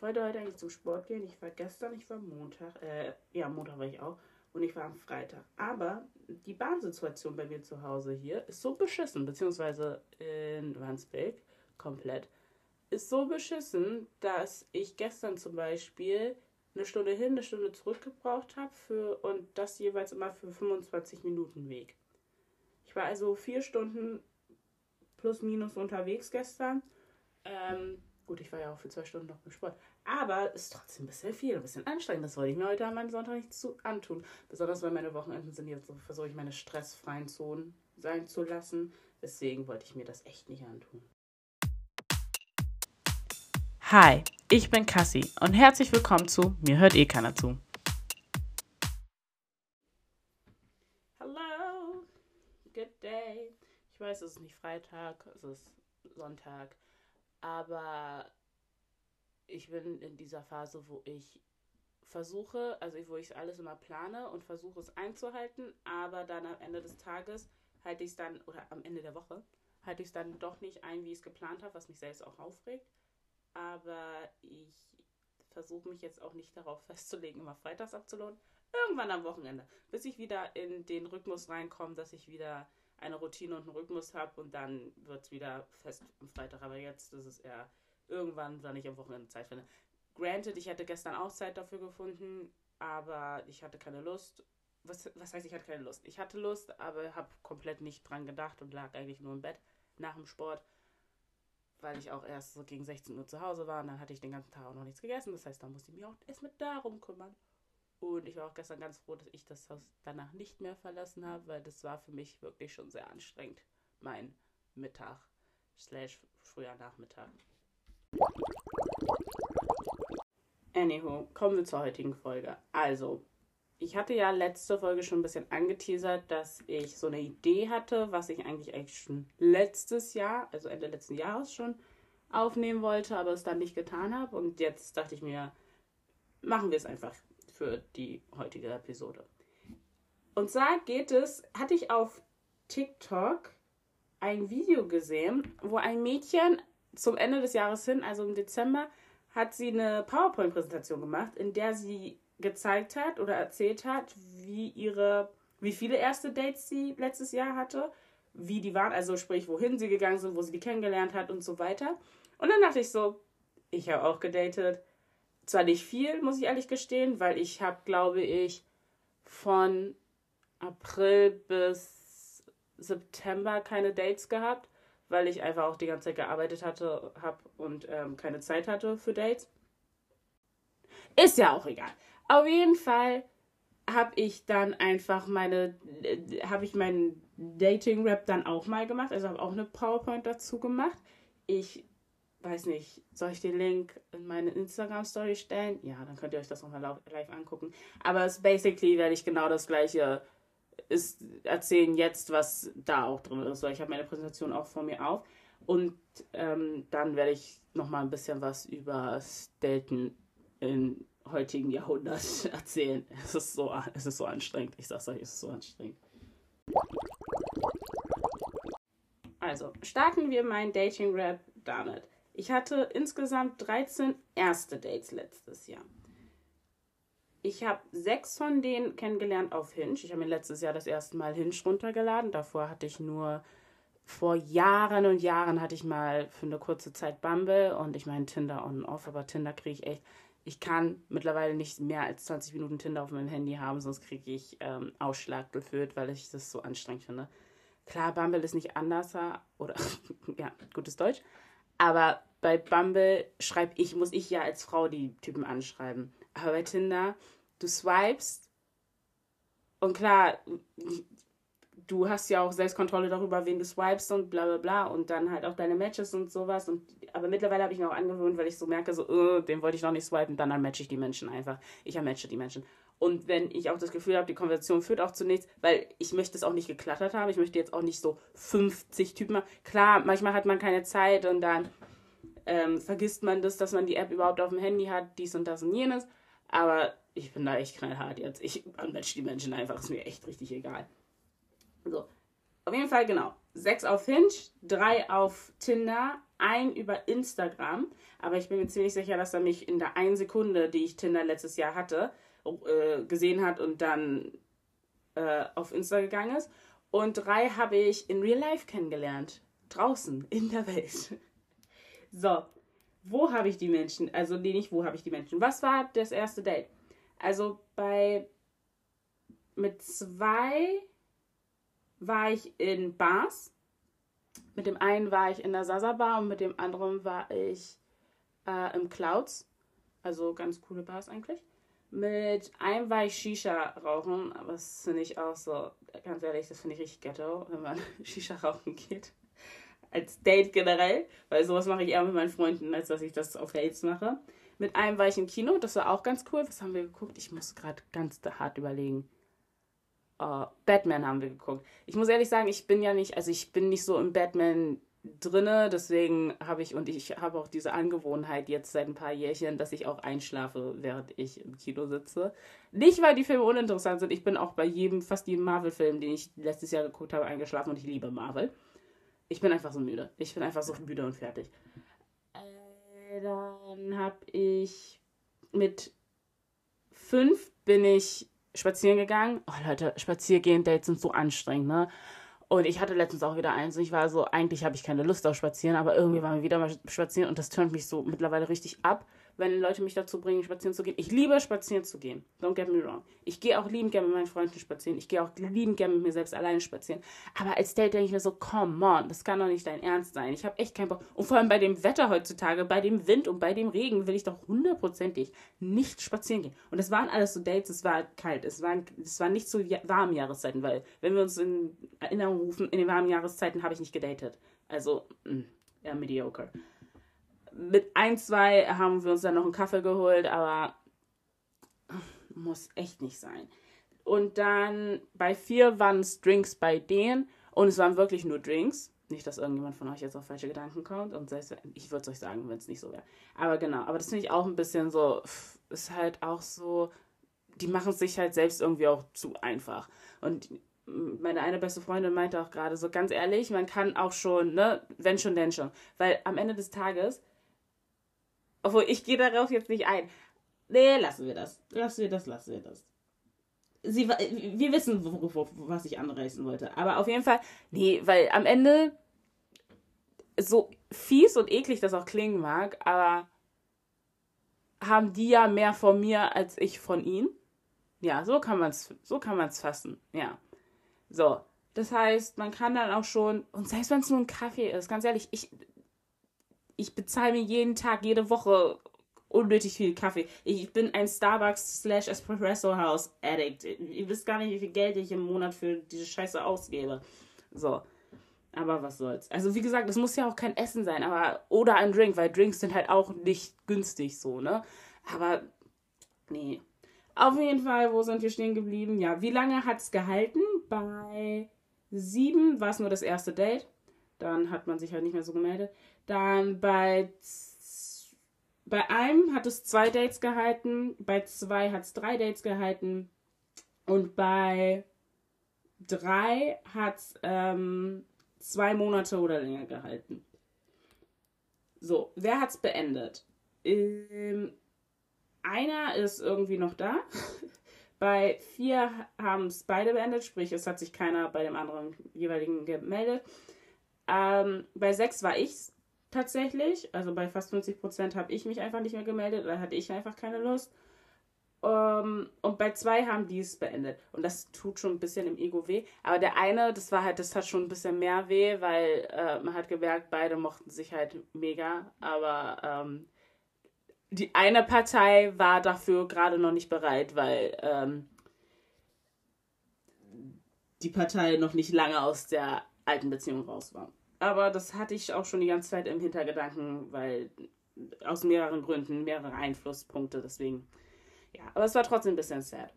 Ich wollte heute eigentlich zum Sport gehen. Ich war gestern, ich war Montag, äh, ja, Montag war ich auch. Und ich war am Freitag. Aber die Bahnsituation bei mir zu Hause hier ist so beschissen, beziehungsweise in Wandsbek komplett, ist so beschissen, dass ich gestern zum Beispiel eine Stunde hin, eine Stunde zurück gebraucht habe für und das jeweils immer für 25 Minuten Weg. Ich war also vier Stunden plus minus unterwegs gestern. Ähm, gut, ich war ja auch für zwei Stunden noch im Sport. Aber es ist trotzdem ein bisschen viel, ein bisschen anstrengend. Das wollte ich mir heute an meinem Sonntag nicht zu antun. Besonders weil meine Wochenenden sind jetzt so, versuche ich meine stressfreien Zonen sein zu lassen. Deswegen wollte ich mir das echt nicht antun. Hi, ich bin Cassie und herzlich willkommen zu Mir hört eh keiner zu. Hello, good day. Ich weiß, es ist nicht Freitag, es ist Sonntag, aber ich bin in dieser Phase, wo ich versuche, also wo ich alles immer plane und versuche es einzuhalten, aber dann am Ende des Tages halte ich es dann, oder am Ende der Woche, halte ich es dann doch nicht ein, wie ich es geplant habe, was mich selbst auch aufregt aber ich versuche mich jetzt auch nicht darauf festzulegen, immer freitags abzulohnen. Irgendwann am Wochenende, bis ich wieder in den Rhythmus reinkomme, dass ich wieder eine Routine und einen Rhythmus habe und dann wird es wieder fest am Freitag. Aber jetzt ist es eher irgendwann, wenn ich am Wochenende Zeit finde. Granted, ich hätte gestern auch Zeit dafür gefunden, aber ich hatte keine Lust. Was, was heißt, ich hatte keine Lust? Ich hatte Lust, aber habe komplett nicht dran gedacht und lag eigentlich nur im Bett nach dem Sport weil ich auch erst so gegen 16 Uhr zu Hause war und dann hatte ich den ganzen Tag auch noch nichts gegessen. Das heißt, da musste ich mich auch erst mit darum kümmern. Und ich war auch gestern ganz froh, dass ich das Haus danach nicht mehr verlassen habe, weil das war für mich wirklich schon sehr anstrengend. Mein Mittag, slash früher Nachmittag. Anywho, kommen wir zur heutigen Folge. Also, ich hatte ja letzte Folge schon ein bisschen angeteasert, dass ich so eine Idee hatte, was ich eigentlich, eigentlich schon letztes Jahr, also Ende letzten Jahres schon aufnehmen wollte, aber es dann nicht getan habe. Und jetzt dachte ich mir, machen wir es einfach für die heutige Episode. Und zwar geht es, hatte ich auf TikTok ein Video gesehen, wo ein Mädchen zum Ende des Jahres hin, also im Dezember, hat sie eine PowerPoint-Präsentation gemacht, in der sie gezeigt hat oder erzählt hat, wie ihre, wie viele erste Dates sie letztes Jahr hatte, wie die waren, also sprich, wohin sie gegangen sind, wo sie die kennengelernt hat und so weiter. Und dann dachte ich so, ich habe auch gedatet. Zwar nicht viel, muss ich ehrlich gestehen, weil ich habe, glaube ich, von April bis September keine Dates gehabt, weil ich einfach auch die ganze Zeit gearbeitet hatte, habe und ähm, keine Zeit hatte für Dates. Ist ja auch egal. Auf jeden Fall habe ich dann einfach meine, äh, habe ich meinen Dating-Rap dann auch mal gemacht. Also habe auch eine PowerPoint dazu gemacht. Ich weiß nicht, soll ich den Link in meine Instagram-Story stellen? Ja, dann könnt ihr euch das nochmal live angucken. Aber es basically werde ich genau das gleiche ist, erzählen jetzt, was da auch drin ist. Ich habe meine Präsentation auch vor mir auf. Und ähm, dann werde ich nochmal ein bisschen was über Daten in heutigen Jahrhundert erzählen. Es ist so, es ist so anstrengend. Ich sag's euch, es ist so anstrengend. Also, starten wir mein Dating-Rap damit. Ich hatte insgesamt 13 erste Dates letztes Jahr. Ich habe sechs von denen kennengelernt auf Hinge. Ich habe mir letztes Jahr das erste Mal Hinge runtergeladen. Davor hatte ich nur, vor Jahren und Jahren hatte ich mal für eine kurze Zeit Bumble und ich meine Tinder on und off, aber Tinder kriege ich echt ich kann mittlerweile nicht mehr als 20 Minuten Tinder auf meinem Handy haben, sonst kriege ich ähm, Ausschlag geführt, weil ich das so anstrengend finde. Klar, Bumble ist nicht anders, oder ja, gutes Deutsch. Aber bei Bumble schreibe ich, muss ich ja als Frau die Typen anschreiben. Aber bei Tinder, du swipest und klar, du hast ja auch Selbstkontrolle darüber, wen du swipest und bla bla bla und dann halt auch deine Matches und sowas. Und, aber mittlerweile habe ich mir auch angewöhnt, weil ich so merke, so, uh, den wollte ich noch nicht swipen, dann, dann matche ich die Menschen einfach. Ich matche die Menschen. Und wenn ich auch das Gefühl habe, die Konversation führt auch zu nichts, weil ich möchte es auch nicht geklattert haben, ich möchte jetzt auch nicht so 50 Typen machen. Klar, manchmal hat man keine Zeit und dann ähm, vergisst man das, dass man die App überhaupt auf dem Handy hat, dies und das und jenes. Aber ich bin da echt knallhart jetzt. Ich matche die Menschen einfach, ist mir echt richtig egal. So. Auf jeden Fall, genau. Sechs auf Hinge, drei auf Tinder, einen über Instagram, aber ich bin mir ziemlich sicher, dass er mich in der einen Sekunde, die ich Tinder letztes Jahr hatte, äh, gesehen hat und dann äh, auf Insta gegangen ist. Und drei habe ich in Real Life kennengelernt. Draußen, in der Welt. So, wo habe ich die Menschen? Also, nee, nicht wo habe ich die Menschen. Was war das erste Date? Also, bei. Mit zwei war ich in Bars. Mit dem einen war ich in der Sasa Bar und mit dem anderen war ich äh, im Clouds. Also ganz coole Bars eigentlich. Mit einem war ich Shisha rauchen, aber das finde ich auch so, ganz ehrlich, das finde ich richtig ghetto, wenn man Shisha rauchen geht. Als Date generell, weil sowas mache ich eher mit meinen Freunden, als dass ich das auf Dates mache. Mit einem war ich im Kino, das war auch ganz cool. Was haben wir geguckt? Ich muss gerade ganz hart überlegen. Uh, Batman haben wir geguckt. Ich muss ehrlich sagen, ich bin ja nicht, also ich bin nicht so im Batman drinne, deswegen habe ich und ich habe auch diese Angewohnheit jetzt seit ein paar Jährchen, dass ich auch einschlafe, während ich im Kino sitze. Nicht, weil die Filme uninteressant sind. Ich bin auch bei jedem, fast jedem Marvel-Film, den ich letztes Jahr geguckt habe, eingeschlafen und ich liebe Marvel. Ich bin einfach so müde. Ich bin einfach so müde und fertig. Äh, dann habe ich mit fünf bin ich spazieren gegangen. Oh Leute, Spaziergehen, Dates sind so anstrengend, ne? Und ich hatte letztens auch wieder eins und ich war so, eigentlich habe ich keine Lust auf Spazieren, aber irgendwie waren wir wieder mal spazieren und das tönt mich so mittlerweile richtig ab, wenn Leute mich dazu bringen, spazieren zu gehen. Ich liebe spazieren zu gehen. Don't get me wrong. Ich gehe auch liebend gerne mit meinen Freunden spazieren. Ich gehe auch liebend gerne mit mir selbst alleine spazieren. Aber als Date denke ich mir so, come on, das kann doch nicht dein Ernst sein. Ich habe echt keinen Bock. Und vor allem bei dem Wetter heutzutage, bei dem Wind und bei dem Regen will ich doch hundertprozentig nicht spazieren gehen. Und das waren alles so Dates, es war kalt. Es war, es war nicht so warme Jahreszeiten, weil, wenn wir uns in Erinnerung rufen, in den warmen Jahreszeiten habe ich nicht gedatet. Also, mh, mm, ja, mediocre mit ein, zwei haben wir uns dann noch einen Kaffee geholt, aber muss echt nicht sein. Und dann bei vier waren es Drinks bei denen und es waren wirklich nur Drinks. Nicht, dass irgendjemand von euch jetzt auf falsche Gedanken kommt. Und selbst, ich würde es euch sagen, wenn es nicht so wäre. Aber genau, aber das finde ich auch ein bisschen so, ist halt auch so, die machen es sich halt selbst irgendwie auch zu einfach. Und meine eine beste Freundin meinte auch gerade so, ganz ehrlich, man kann auch schon, ne, wenn schon, denn schon. Weil am Ende des Tages obwohl, ich gehe darauf jetzt nicht ein. Nee, lassen wir das. Lassen wir das, lassen wir das. Sie, wir wissen, was ich anreißen wollte. Aber auf jeden Fall, nee, weil am Ende, so fies und eklig das auch klingen mag, aber haben die ja mehr von mir als ich von ihnen. Ja, so kann man es so kann man's fassen. Ja. So. Das heißt, man kann dann auch schon, und selbst wenn es nur ein Kaffee ist, ganz ehrlich, ich, ich bezahle mir jeden Tag, jede Woche unnötig viel Kaffee. Ich bin ein Starbucks slash Espresso House Addict. Ihr wisst gar nicht, wie viel Geld ich im Monat für diese Scheiße ausgebe. So. Aber was soll's. Also wie gesagt, es muss ja auch kein Essen sein, aber oder ein Drink, weil Drinks sind halt auch nicht günstig so, ne? Aber nee. Auf jeden Fall, wo sind wir stehen geblieben? Ja, wie lange hat's gehalten? Bei sieben war es nur das erste Date. Dann hat man sich halt nicht mehr so gemeldet. Dann bei, bei einem hat es zwei Dates gehalten, bei zwei hat es drei Dates gehalten und bei drei hat es ähm, zwei Monate oder länger gehalten. So, wer hat es beendet? Ähm, einer ist irgendwie noch da. bei vier haben es beide beendet, sprich, es hat sich keiner bei dem anderen jeweiligen gemeldet. Ähm, bei sechs war ich's tatsächlich. Also bei fast 50 Prozent habe ich mich einfach nicht mehr gemeldet oder hatte ich einfach keine Lust. Um, ähm, und bei zwei haben die es beendet. Und das tut schon ein bisschen im Ego weh. Aber der eine, das war halt, das hat schon ein bisschen mehr weh, weil äh, man hat gemerkt, beide mochten sich halt mega. Aber ähm, die eine Partei war dafür gerade noch nicht bereit, weil ähm, die Partei noch nicht lange aus der alten Beziehung raus war. Aber das hatte ich auch schon die ganze Zeit im Hintergedanken, weil aus mehreren Gründen, mehrere Einflusspunkte, deswegen. Ja, aber es war trotzdem ein bisschen sad.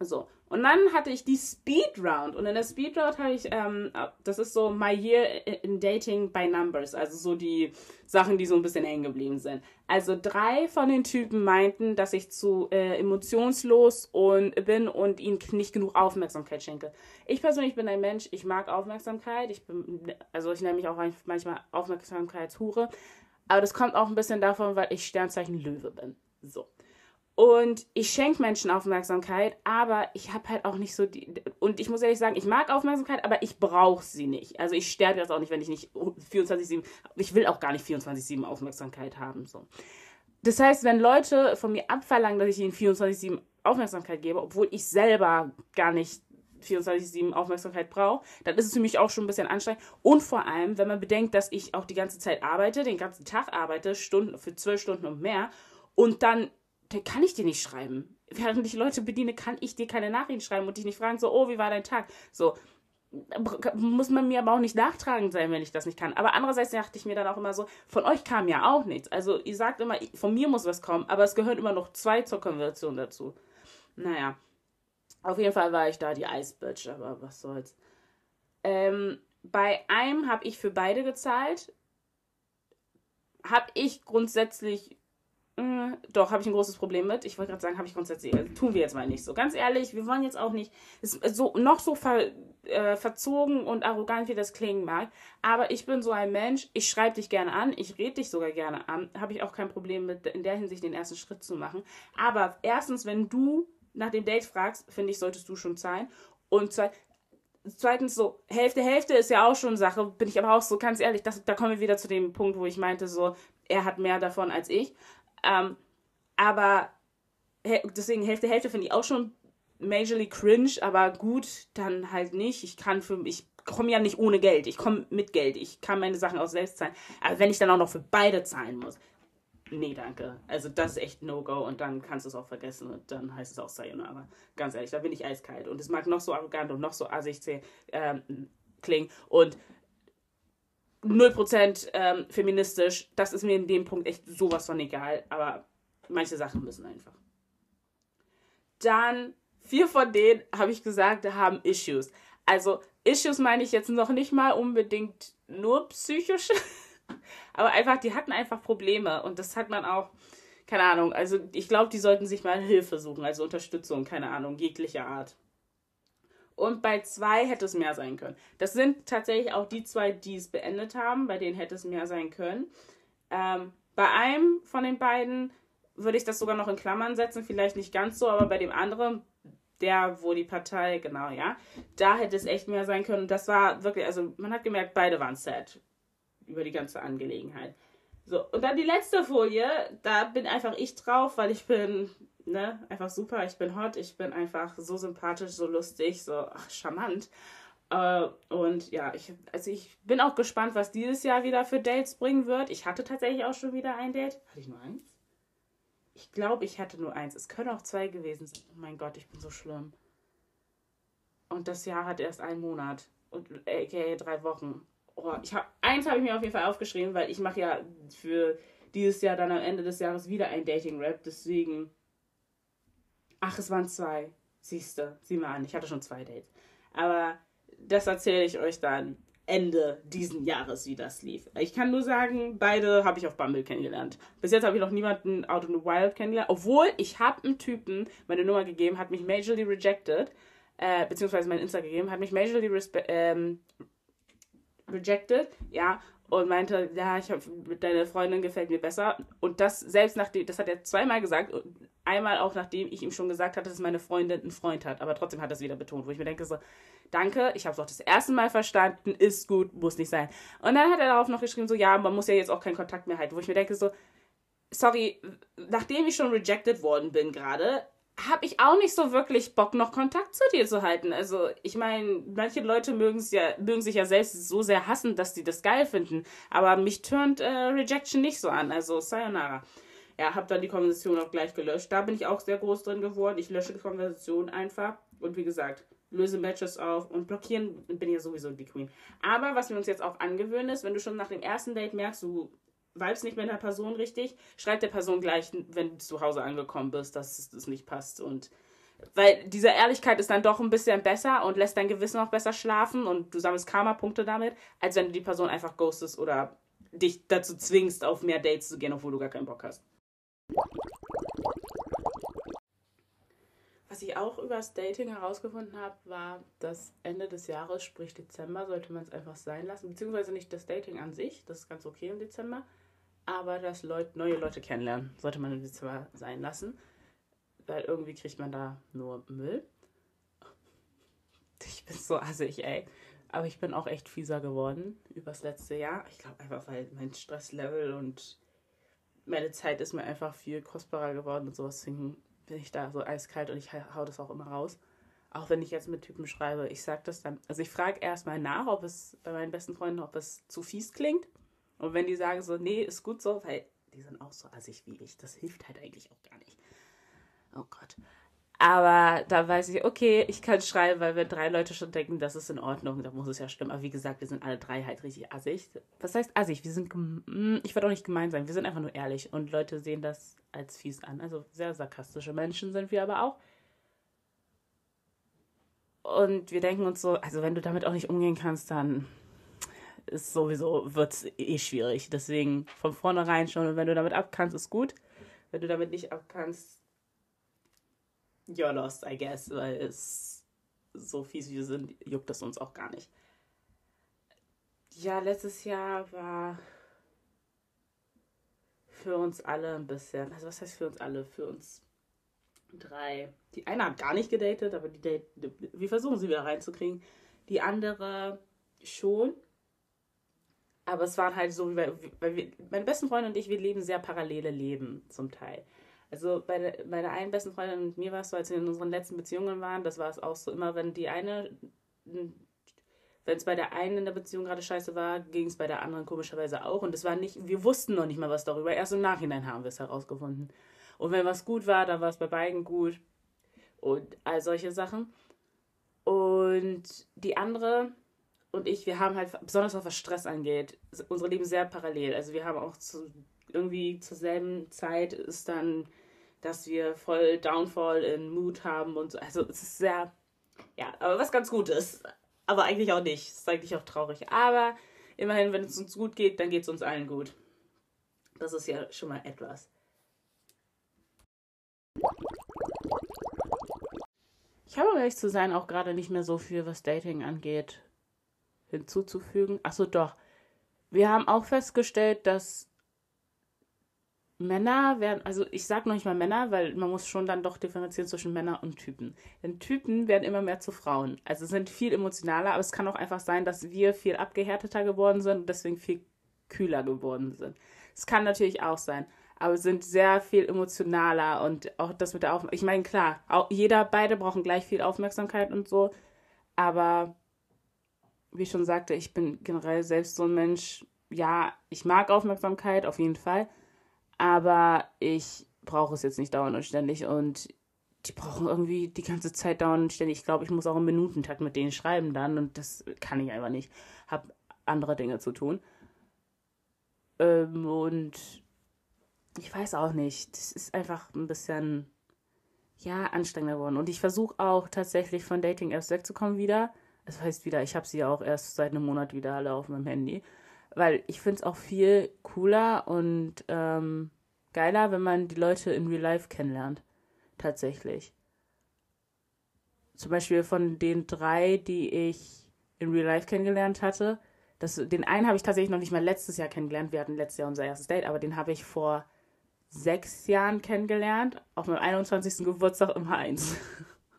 So, und dann hatte ich die Speed Round. Und in der Speed Round habe ich, ähm, das ist so My Year in Dating by Numbers. Also so die Sachen, die so ein bisschen hängen geblieben sind. Also drei von den Typen meinten, dass ich zu äh, emotionslos und bin und ihnen nicht genug Aufmerksamkeit schenke. Ich persönlich bin ein Mensch, ich mag Aufmerksamkeit. Ich bin, also ich nenne mich auch manchmal Aufmerksamkeitshure. Aber das kommt auch ein bisschen davon, weil ich Sternzeichen Löwe bin. So. Und ich schenke Menschen Aufmerksamkeit, aber ich habe halt auch nicht so die. Und ich muss ehrlich sagen, ich mag Aufmerksamkeit, aber ich brauche sie nicht. Also ich sterbe jetzt auch nicht, wenn ich nicht 24-7. Ich will auch gar nicht 24-7 Aufmerksamkeit haben. So. Das heißt, wenn Leute von mir abverlangen, dass ich ihnen 24-7 Aufmerksamkeit gebe, obwohl ich selber gar nicht 24-7 Aufmerksamkeit brauche, dann ist es für mich auch schon ein bisschen anstrengend. Und vor allem, wenn man bedenkt, dass ich auch die ganze Zeit arbeite, den ganzen Tag arbeite, Stunden für zwölf Stunden und mehr, und dann dann kann ich dir nicht schreiben. Während ich Leute bediene, kann ich dir keine Nachrichten schreiben und dich nicht fragen, so, oh, wie war dein Tag? So, muss man mir aber auch nicht nachtragend sein, wenn ich das nicht kann. Aber andererseits dachte ich mir dann auch immer so, von euch kam ja auch nichts. Also ihr sagt immer, von mir muss was kommen, aber es gehören immer noch zwei zur Konversion dazu. Naja, auf jeden Fall war ich da die Ice Bitch, aber was soll's. Ähm, bei einem habe ich für beide gezahlt. Habe ich grundsätzlich Mm, doch, habe ich ein großes Problem mit. Ich wollte gerade sagen, habe ich grundsätzlich. Äh, tun wir jetzt mal nicht so. Ganz ehrlich, wir wollen jetzt auch nicht. so, noch so ver, äh, verzogen und arrogant, wie das klingen mag. Aber ich bin so ein Mensch, ich schreibe dich gerne an, ich rede dich sogar gerne an. Habe ich auch kein Problem mit, in der Hinsicht den ersten Schritt zu machen. Aber erstens, wenn du nach dem Date fragst, finde ich, solltest du schon zahlen. Und zweitens so, Hälfte, Hälfte ist ja auch schon Sache, bin ich aber auch so, ganz ehrlich, das, da kommen wir wieder zu dem Punkt, wo ich meinte, so, er hat mehr davon als ich. Ähm, aber deswegen Hälfte, Hälfte finde ich auch schon majorly cringe, aber gut, dann halt nicht. Ich kann für ich komme ja nicht ohne Geld. Ich komme mit Geld. Ich kann meine Sachen auch selbst zahlen. Aber wenn ich dann auch noch für beide zahlen muss, nee, danke. Also das ist echt No-Go und dann kannst du es auch vergessen und dann heißt es auch Sayonara. Ganz ehrlich, da bin ich eiskalt. Und es mag noch so arrogant und noch so assig ähm, klingen und 0% ähm, feministisch. Das ist mir in dem Punkt echt sowas von egal. Aber manche Sachen müssen einfach. Dann, vier von denen, habe ich gesagt, haben Issues. Also, Issues meine ich jetzt noch nicht mal unbedingt nur psychische. aber einfach, die hatten einfach Probleme. Und das hat man auch, keine Ahnung. Also, ich glaube, die sollten sich mal Hilfe suchen. Also Unterstützung, keine Ahnung, jeglicher Art. Und bei zwei hätte es mehr sein können. Das sind tatsächlich auch die zwei, die es beendet haben, bei denen hätte es mehr sein können. Ähm, bei einem von den beiden würde ich das sogar noch in Klammern setzen, vielleicht nicht ganz so, aber bei dem anderen, der, wo die Partei, genau, ja, da hätte es echt mehr sein können. Und das war wirklich, also man hat gemerkt, beide waren sad über die ganze Angelegenheit. So, und dann die letzte Folie, da bin einfach ich drauf, weil ich bin ne, einfach super. Ich bin hot, ich bin einfach so sympathisch, so lustig, so ach, charmant. Äh, und ja, ich, also ich bin auch gespannt, was dieses Jahr wieder für Dates bringen wird. Ich hatte tatsächlich auch schon wieder ein Date. Hatte ich nur eins? Ich glaube, ich hatte nur eins. Es können auch zwei gewesen sein. Oh mein Gott, ich bin so schlimm. Und das Jahr hat erst einen Monat. Und aka drei Wochen. Oh, ich hab, eins habe ich mir auf jeden Fall aufgeschrieben, weil ich mache ja für dieses Jahr dann am Ende des Jahres wieder ein Dating-Rap. Deswegen Ach, es waren zwei. Siehste, sieh mal an, ich hatte schon zwei Dates. Aber das erzähle ich euch dann Ende diesen Jahres, wie das lief. Ich kann nur sagen, beide habe ich auf Bumble kennengelernt. Bis jetzt habe ich noch niemanden out in the wild kennengelernt. Obwohl, ich habe einen Typen meine Nummer gegeben, hat mich majorly rejected, äh, beziehungsweise mein Insta gegeben, hat mich majorly ähm, rejected, ja, und meinte, ja, ich hab, deine Freundin gefällt mir besser. Und das selbst nachdem, das hat er zweimal gesagt, einmal auch nachdem ich ihm schon gesagt hatte, dass meine Freundin einen Freund hat. Aber trotzdem hat er es wieder betont, wo ich mir denke so, danke, ich habe es auch das erste Mal verstanden, ist gut, muss nicht sein. Und dann hat er darauf noch geschrieben, so, ja, man muss ja jetzt auch keinen Kontakt mehr halten, wo ich mir denke so, sorry, nachdem ich schon rejected worden bin gerade, habe ich auch nicht so wirklich Bock, noch Kontakt zu dir zu halten. Also, ich meine, manche Leute mögen ja, mögen sich ja selbst so sehr hassen, dass sie das geil finden. Aber mich turnt äh, Rejection nicht so an. Also, sayonara. Ja, habe dann die Konversation auch gleich gelöscht. Da bin ich auch sehr groß drin geworden. Ich lösche die Konversation einfach. Und wie gesagt, löse Matches auf und blockieren bin ja sowieso die Queen. Aber was wir uns jetzt auch angewöhnen ist, wenn du schon nach dem ersten Date merkst, du vibes nicht mit einer Person richtig, schreib der Person gleich, wenn du zu Hause angekommen bist, dass es nicht passt. Und Weil diese Ehrlichkeit ist dann doch ein bisschen besser und lässt dein Gewissen auch besser schlafen und du sammelst Karma-Punkte damit, als wenn du die Person einfach ghostest oder dich dazu zwingst, auf mehr Dates zu gehen, obwohl du gar keinen Bock hast. Was ich auch über das Dating herausgefunden habe, war, dass Ende des Jahres, sprich Dezember, sollte man es einfach sein lassen. Beziehungsweise nicht das Dating an sich, das ist ganz okay im Dezember, aber das Leut neue Leute kennenlernen sollte man Dezember sein lassen. Weil irgendwie kriegt man da nur Müll. Ich bin so assig, ey. Aber ich bin auch echt fieser geworden übers letzte Jahr. Ich glaube einfach, weil mein Stresslevel und meine Zeit ist mir einfach viel kostbarer geworden und sowas. Deswegen bin ich da so eiskalt und ich hau das auch immer raus. Auch wenn ich jetzt mit Typen schreibe, ich sag das dann. Also ich frage erstmal nach, ob es bei meinen besten Freunden, ob es zu fies klingt. Und wenn die sagen so, nee, ist gut so, weil die sind auch so assig wie ich, das hilft halt eigentlich auch gar nicht. Oh Gott. Aber da weiß ich, okay, ich kann schreiben, weil wenn drei Leute schon denken, das ist in Ordnung, dann muss es ja stimmen. Aber wie gesagt, wir sind alle drei halt richtig assig. Was heißt assig? Wir sind, hm, ich würde auch nicht gemein sein, wir sind einfach nur ehrlich und Leute sehen das als fies an. Also sehr sarkastische Menschen sind wir aber auch. Und wir denken uns so, also wenn du damit auch nicht umgehen kannst, dann ist sowieso, wird es eh schwierig. Deswegen von vornherein schon, wenn du damit abkannst, ist gut. Wenn du damit nicht abkannst, you're lost, I guess, weil es so fies wie wir sind, juckt das uns auch gar nicht. Ja, letztes Jahr war für uns alle ein bisschen, also was heißt für uns alle? Für uns drei. Die eine hat gar nicht gedatet, aber die date, wir versuchen sie wieder reinzukriegen. Die andere schon. Aber es waren halt so, wie bei, weil wir, meine besten Freunde und ich, wir leben sehr parallele Leben zum Teil. Also bei der, bei der einen besten Freundin und mir war es so, als wir in unseren letzten Beziehungen waren, das war es auch so immer, wenn die eine, wenn es bei der einen in der Beziehung gerade scheiße war, ging es bei der anderen komischerweise auch. Und es war nicht, wir wussten noch nicht mal was darüber. Erst im Nachhinein haben wir es herausgefunden. Und wenn was gut war, dann war es bei beiden gut. Und all solche Sachen. Und die andere und ich, wir haben halt, besonders was Stress angeht, unsere Leben sehr parallel. Also wir haben auch zu, irgendwie zur selben Zeit ist dann, dass wir voll Downfall in Mood haben und so. Also es ist sehr, ja, aber was ganz gut ist. Aber eigentlich auch nicht. Es ist eigentlich auch traurig. Aber immerhin, wenn es uns gut geht, dann geht es uns allen gut. Das ist ja schon mal etwas. Ich habe, um ehrlich zu sein, auch gerade nicht mehr so viel, was Dating angeht, hinzuzufügen. Achso, doch. Wir haben auch festgestellt, dass Männer werden, also ich sage noch nicht mal Männer, weil man muss schon dann doch differenzieren zwischen Männern und Typen. Denn Typen werden immer mehr zu Frauen. Also sind viel emotionaler, aber es kann auch einfach sein, dass wir viel abgehärteter geworden sind und deswegen viel kühler geworden sind. Es kann natürlich auch sein, aber sind sehr viel emotionaler und auch das mit der Aufmerksamkeit. Ich meine, klar, auch jeder, beide brauchen gleich viel Aufmerksamkeit und so, aber wie ich schon sagte, ich bin generell selbst so ein Mensch, ja, ich mag Aufmerksamkeit auf jeden Fall aber ich brauche es jetzt nicht dauernd und ständig und die brauchen irgendwie die ganze Zeit dauernd und ständig. Ich glaube, ich muss auch im Minutentakt mit denen schreiben dann und das kann ich einfach nicht. Hab andere Dinge zu tun. Ähm, und ich weiß auch nicht. Das ist einfach ein bisschen, ja, anstrengender geworden. Und ich versuche auch tatsächlich von Dating-Apps wegzukommen wieder. Das heißt wieder, ich habe sie auch erst seit einem Monat wieder alle auf meinem Handy weil ich finde es auch viel cooler und ähm, geiler, wenn man die Leute in Real Life kennenlernt. Tatsächlich. Zum Beispiel von den drei, die ich in Real Life kennengelernt hatte. Das, den einen habe ich tatsächlich noch nicht mal letztes Jahr kennengelernt. Wir hatten letztes Jahr unser erstes Date, aber den habe ich vor sechs Jahren kennengelernt. Auf meinem 21. Geburtstag im H1.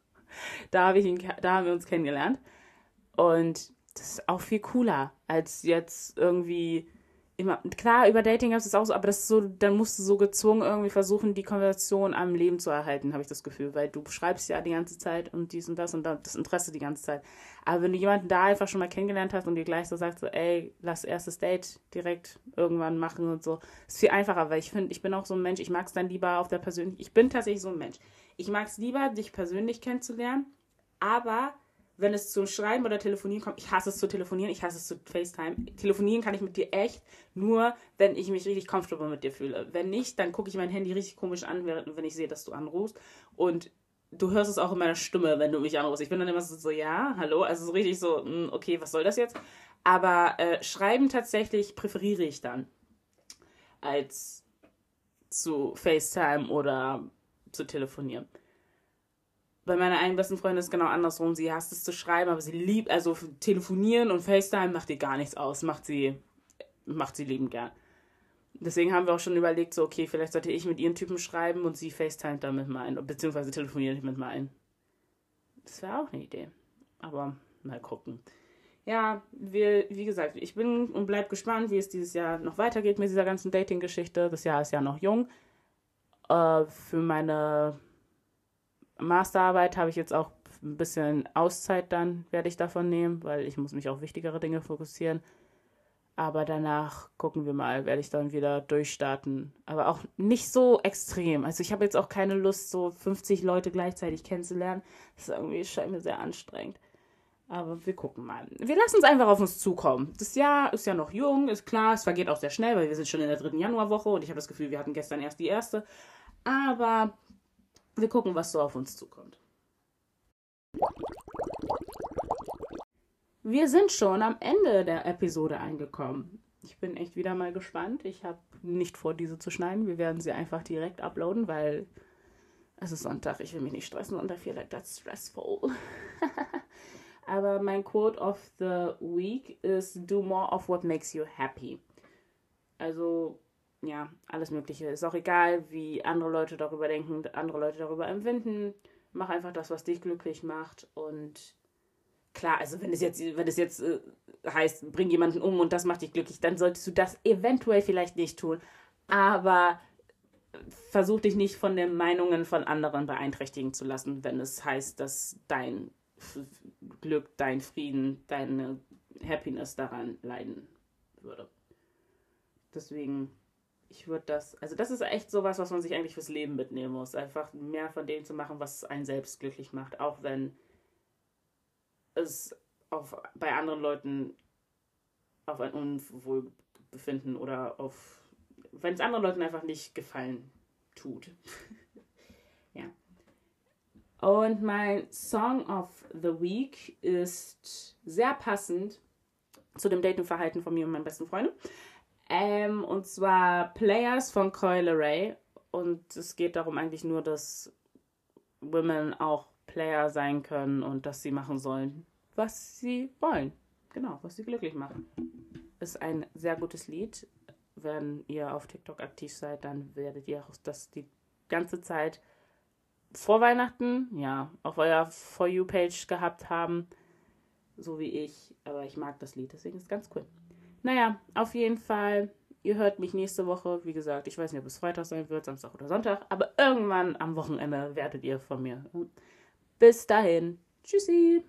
da, habe ich ihn, da haben wir uns kennengelernt. Und das ist auch viel cooler, als jetzt irgendwie immer. Klar, über Dating ist es auch so, aber das ist so, dann musst du so gezwungen irgendwie versuchen, die Konversation am Leben zu erhalten, habe ich das Gefühl, weil du schreibst ja die ganze Zeit und dies und das und das Interesse die ganze Zeit. Aber wenn du jemanden da einfach schon mal kennengelernt hast und dir gleich so sagst, so, ey, lass erstes Date direkt irgendwann machen und so, ist viel einfacher, weil ich finde, ich bin auch so ein Mensch, ich mag es dann lieber auf der persönlichen, ich bin tatsächlich so ein Mensch. Ich mag es lieber, dich persönlich kennenzulernen, aber wenn es zum Schreiben oder Telefonieren kommt, ich hasse es zu telefonieren, ich hasse es zu FaceTime. Telefonieren kann ich mit dir echt nur, wenn ich mich richtig comfortable mit dir fühle. Wenn nicht, dann gucke ich mein Handy richtig komisch an, wenn ich sehe, dass du anrufst. Und du hörst es auch in meiner Stimme, wenn du mich anrufst. Ich bin dann immer so, so ja, hallo, also so richtig so, hm, okay, was soll das jetzt? Aber äh, schreiben tatsächlich präferiere ich dann als zu FaceTime oder zu telefonieren. Bei meiner einen besten Freundin ist es genau andersrum. Sie hasst es zu schreiben, aber sie liebt, also telefonieren und FaceTime macht ihr gar nichts aus. Macht sie, macht sie liebend gern. Deswegen haben wir auch schon überlegt, so, okay, vielleicht sollte ich mit ihren Typen schreiben und sie FaceTime damit mal ein, beziehungsweise telefoniert mit ein. Das wäre auch eine Idee. Aber mal gucken. Ja, wir, wie gesagt, ich bin und bleib gespannt, wie es dieses Jahr noch weitergeht mit dieser ganzen Dating-Geschichte. Das Jahr ist ja noch jung. Äh, für meine Masterarbeit habe ich jetzt auch ein bisschen Auszeit dann, werde ich davon nehmen, weil ich muss mich auf wichtigere Dinge fokussieren. Aber danach gucken wir mal, werde ich dann wieder durchstarten. Aber auch nicht so extrem. Also ich habe jetzt auch keine Lust, so 50 Leute gleichzeitig kennenzulernen. Das ist irgendwie scheint mir sehr anstrengend. Aber wir gucken mal. Wir lassen es einfach auf uns zukommen. Das Jahr ist ja noch jung, ist klar, es vergeht auch sehr schnell, weil wir sind schon in der dritten Januarwoche und ich habe das Gefühl, wir hatten gestern erst die erste. Aber wir gucken, was so auf uns zukommt. Wir sind schon am Ende der Episode angekommen. Ich bin echt wieder mal gespannt. Ich habe nicht vor, diese zu schneiden. Wir werden sie einfach direkt uploaden, weil es ist Sonntag. Ich will mich nicht stressen und feel like that's stressful. Aber mein Quote of the Week ist Do more of what makes you happy. Also, ja, alles Mögliche. Ist auch egal, wie andere Leute darüber denken, andere Leute darüber empfinden. Mach einfach das, was dich glücklich macht und klar, also wenn es jetzt, wenn es jetzt äh, heißt, bring jemanden um und das macht dich glücklich, dann solltest du das eventuell vielleicht nicht tun. Aber versuch dich nicht von den Meinungen von anderen beeinträchtigen zu lassen, wenn es heißt, dass dein Glück, dein Frieden, deine Happiness daran leiden würde. Deswegen, ich würde das, also das ist echt sowas, was man sich eigentlich fürs Leben mitnehmen muss. Einfach mehr von dem zu machen, was einen selbst glücklich macht, auch wenn es auf, bei anderen Leuten auf ein Unwohlbefinden oder auf, wenn es anderen Leuten einfach nicht gefallen tut. ja. Und mein Song of the Week ist sehr passend zu dem Datingverhalten von mir und meinen besten Freunden. Ähm, und zwar Players von Coil Ray. Und es geht darum eigentlich nur, dass Women auch Player sein können und dass sie machen sollen, was sie wollen. Genau, was sie glücklich machen. Ist ein sehr gutes Lied. Wenn ihr auf TikTok aktiv seid, dann werdet ihr auch das die ganze Zeit vor Weihnachten, ja, auf eurer For You-Page gehabt haben. So wie ich. Aber ich mag das Lied, deswegen ist es ganz cool. Naja, auf jeden Fall. Ihr hört mich nächste Woche. Wie gesagt, ich weiß nicht, ob es Freitag sein wird, Samstag oder Sonntag. Aber irgendwann am Wochenende werdet ihr von mir. Bis dahin. Tschüssi.